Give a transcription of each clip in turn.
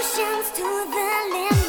emotions to the limit.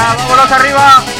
Vámonos arriba.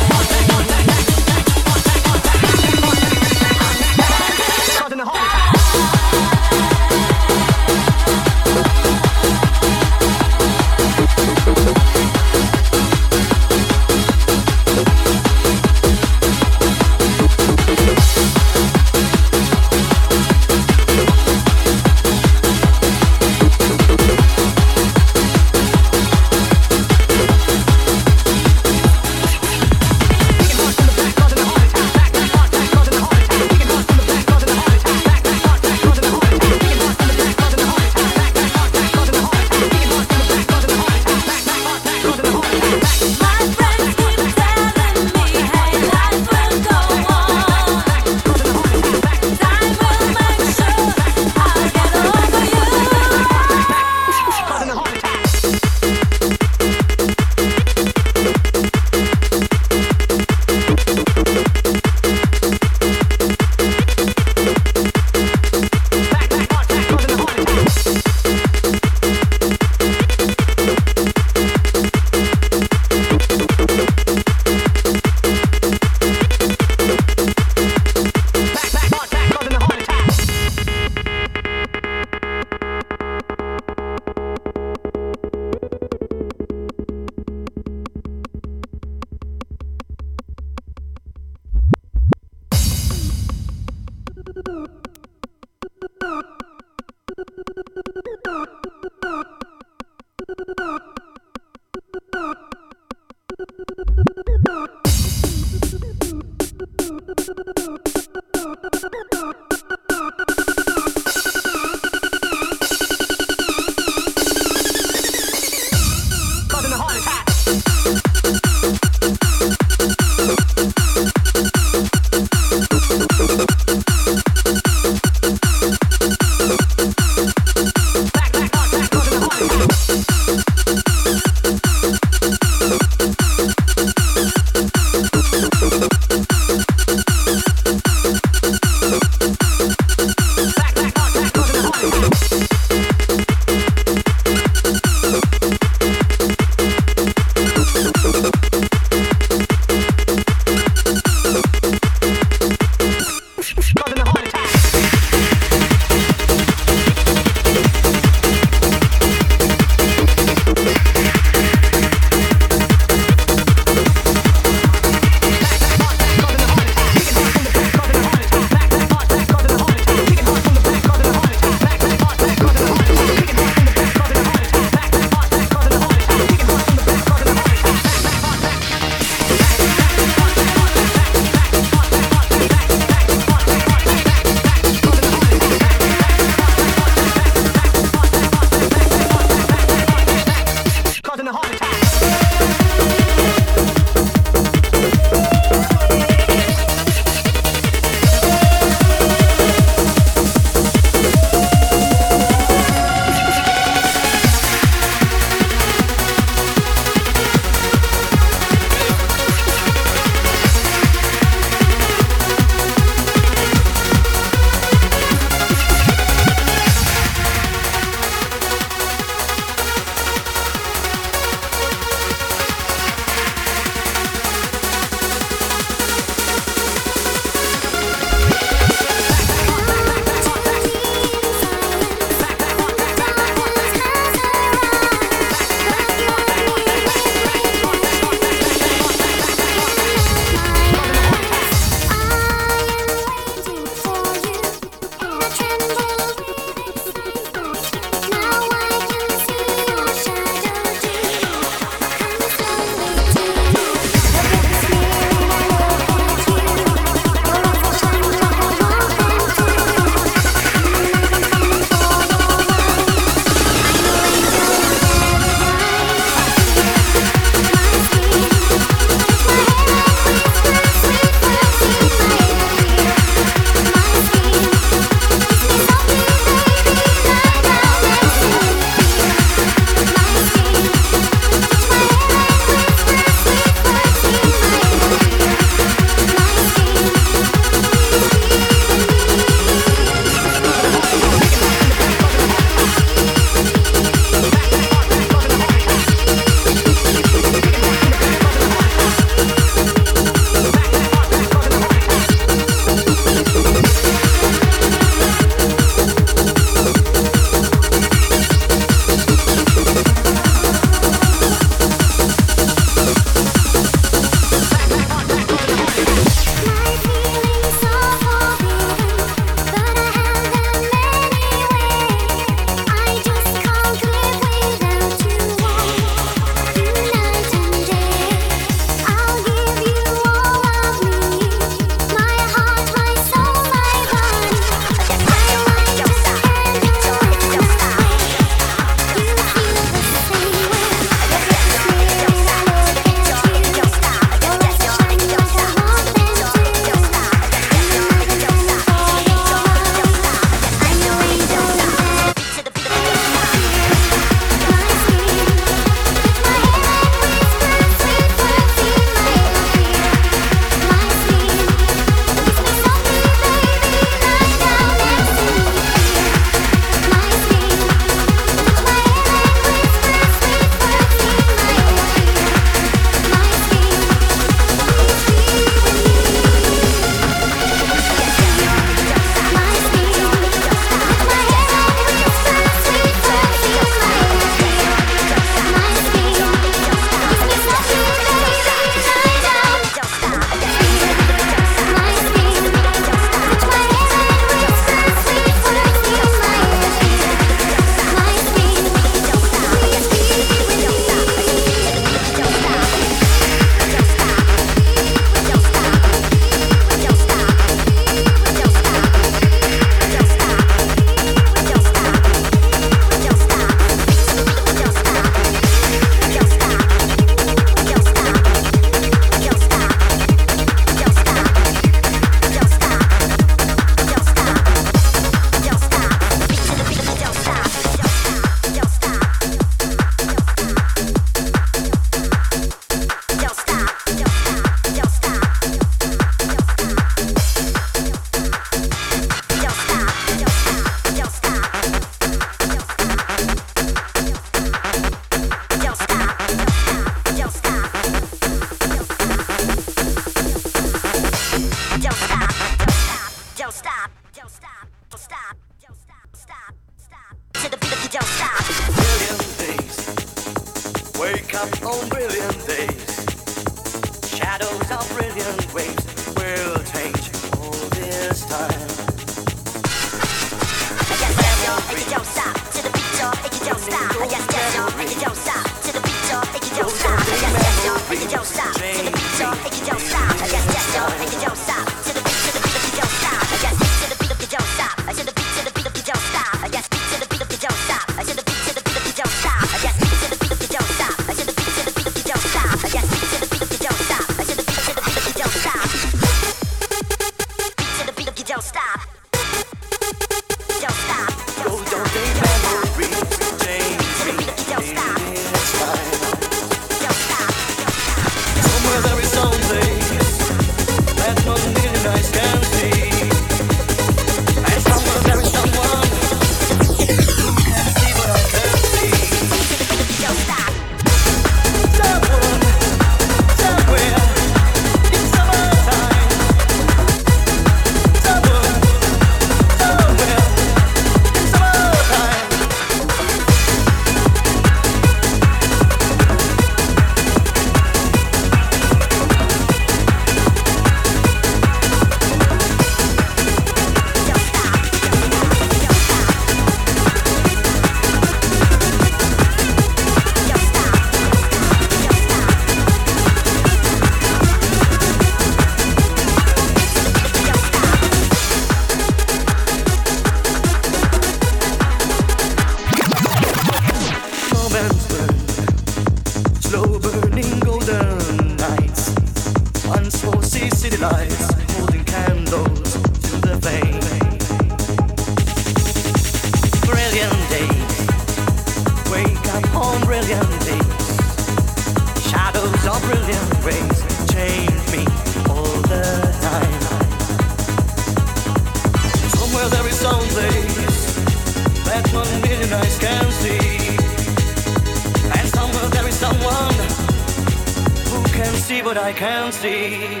What I can see.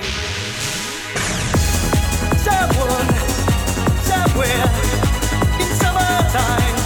Someone, somewhere, in summertime.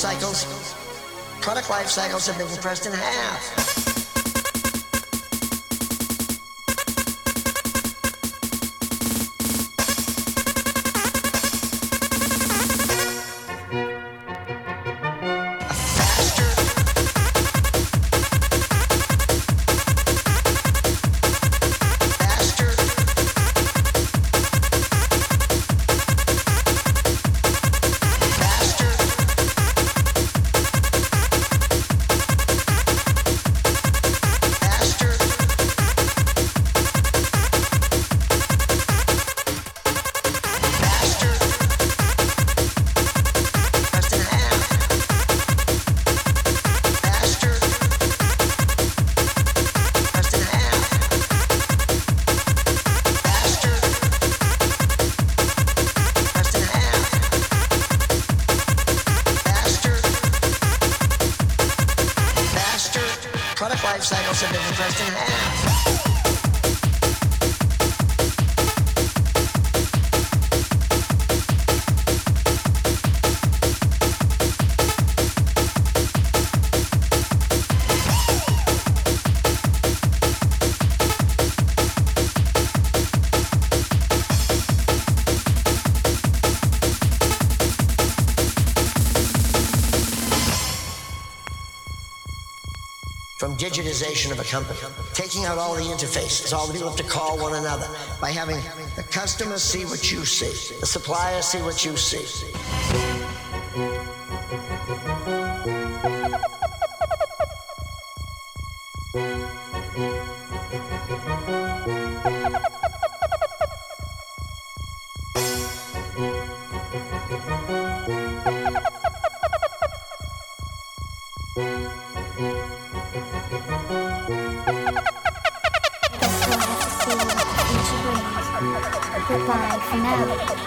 Cycles, product life cycles have been compressed in half. Of a company, taking out all the interfaces, all the people have to call one another, by having the customer see what you see, the supplier see what you see. Goodbye for now.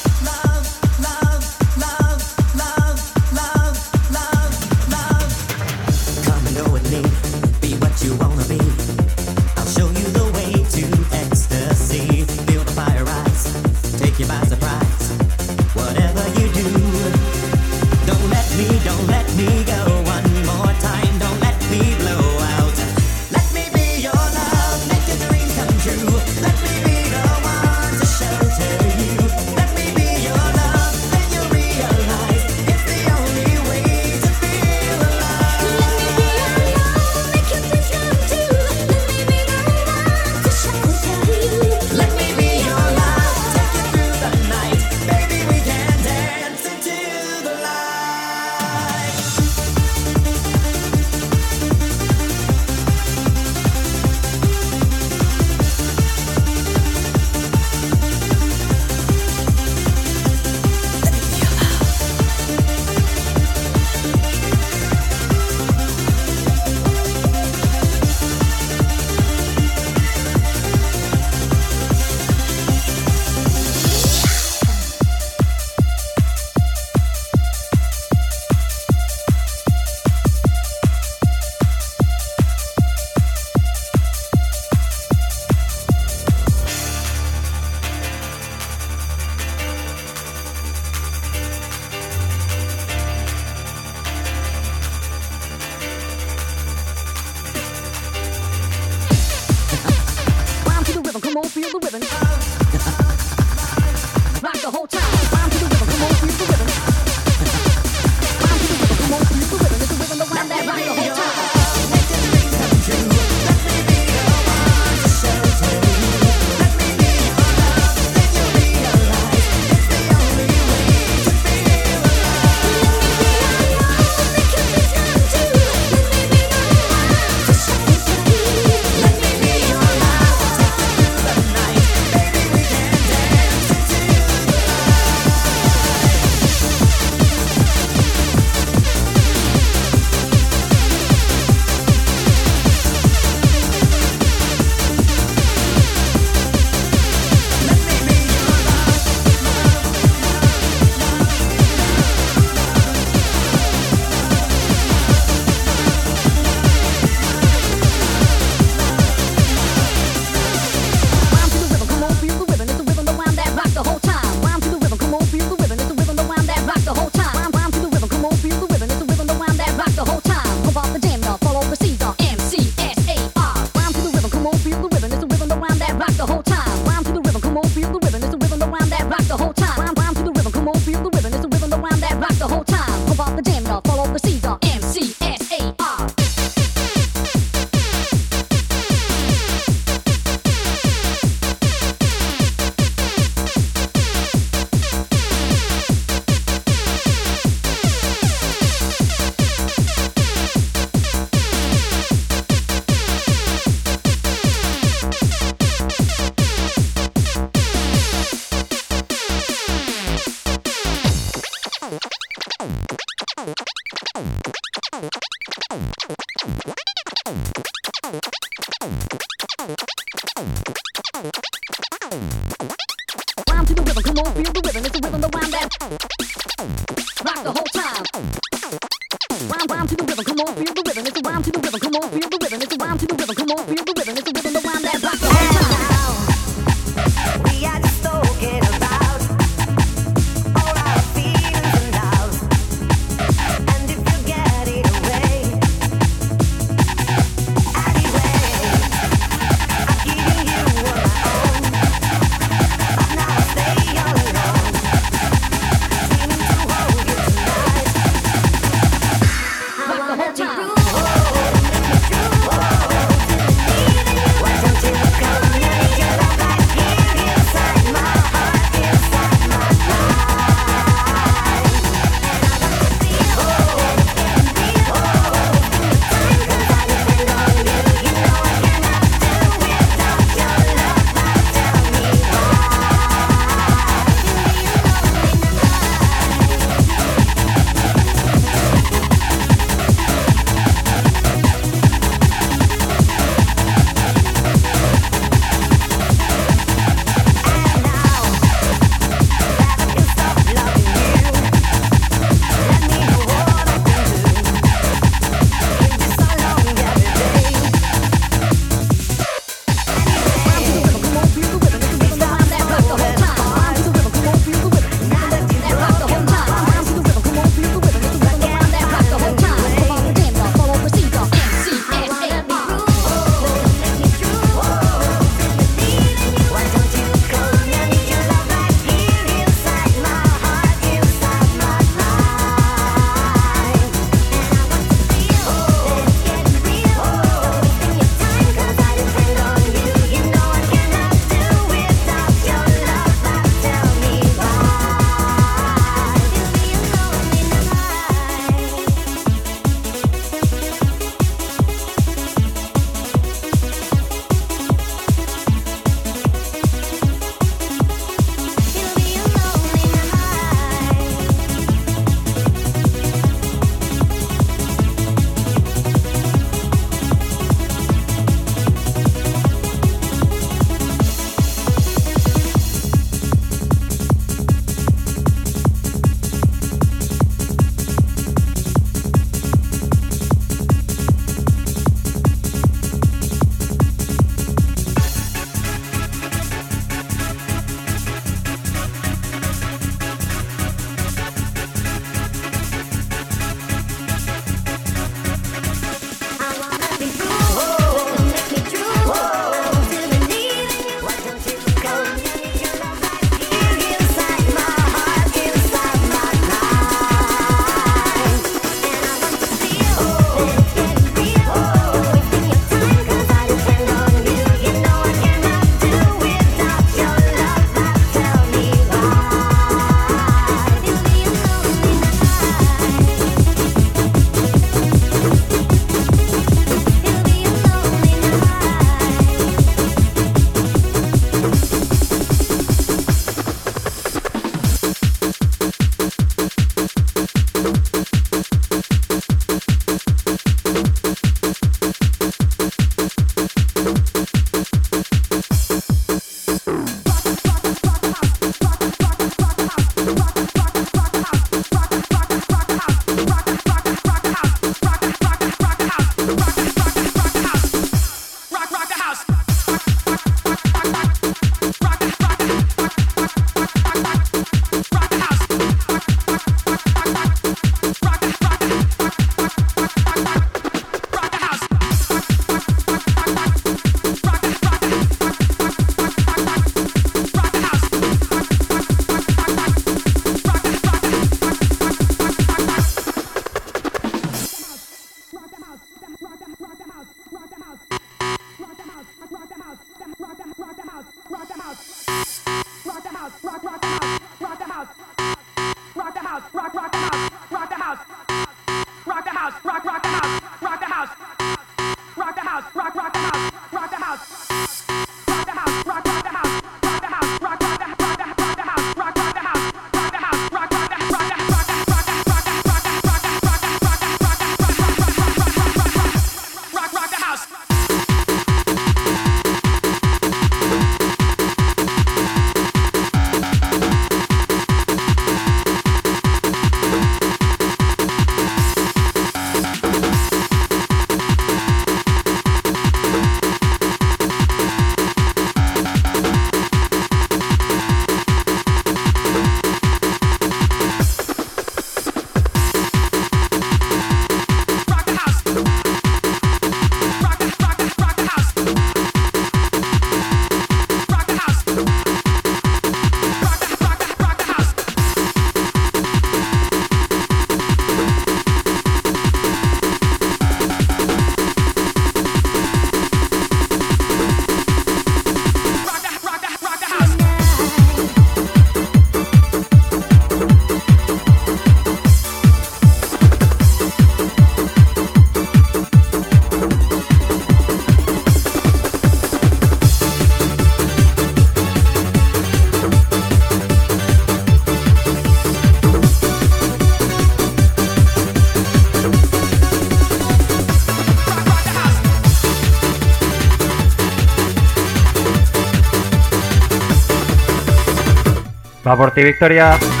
Va por ti, Victoria.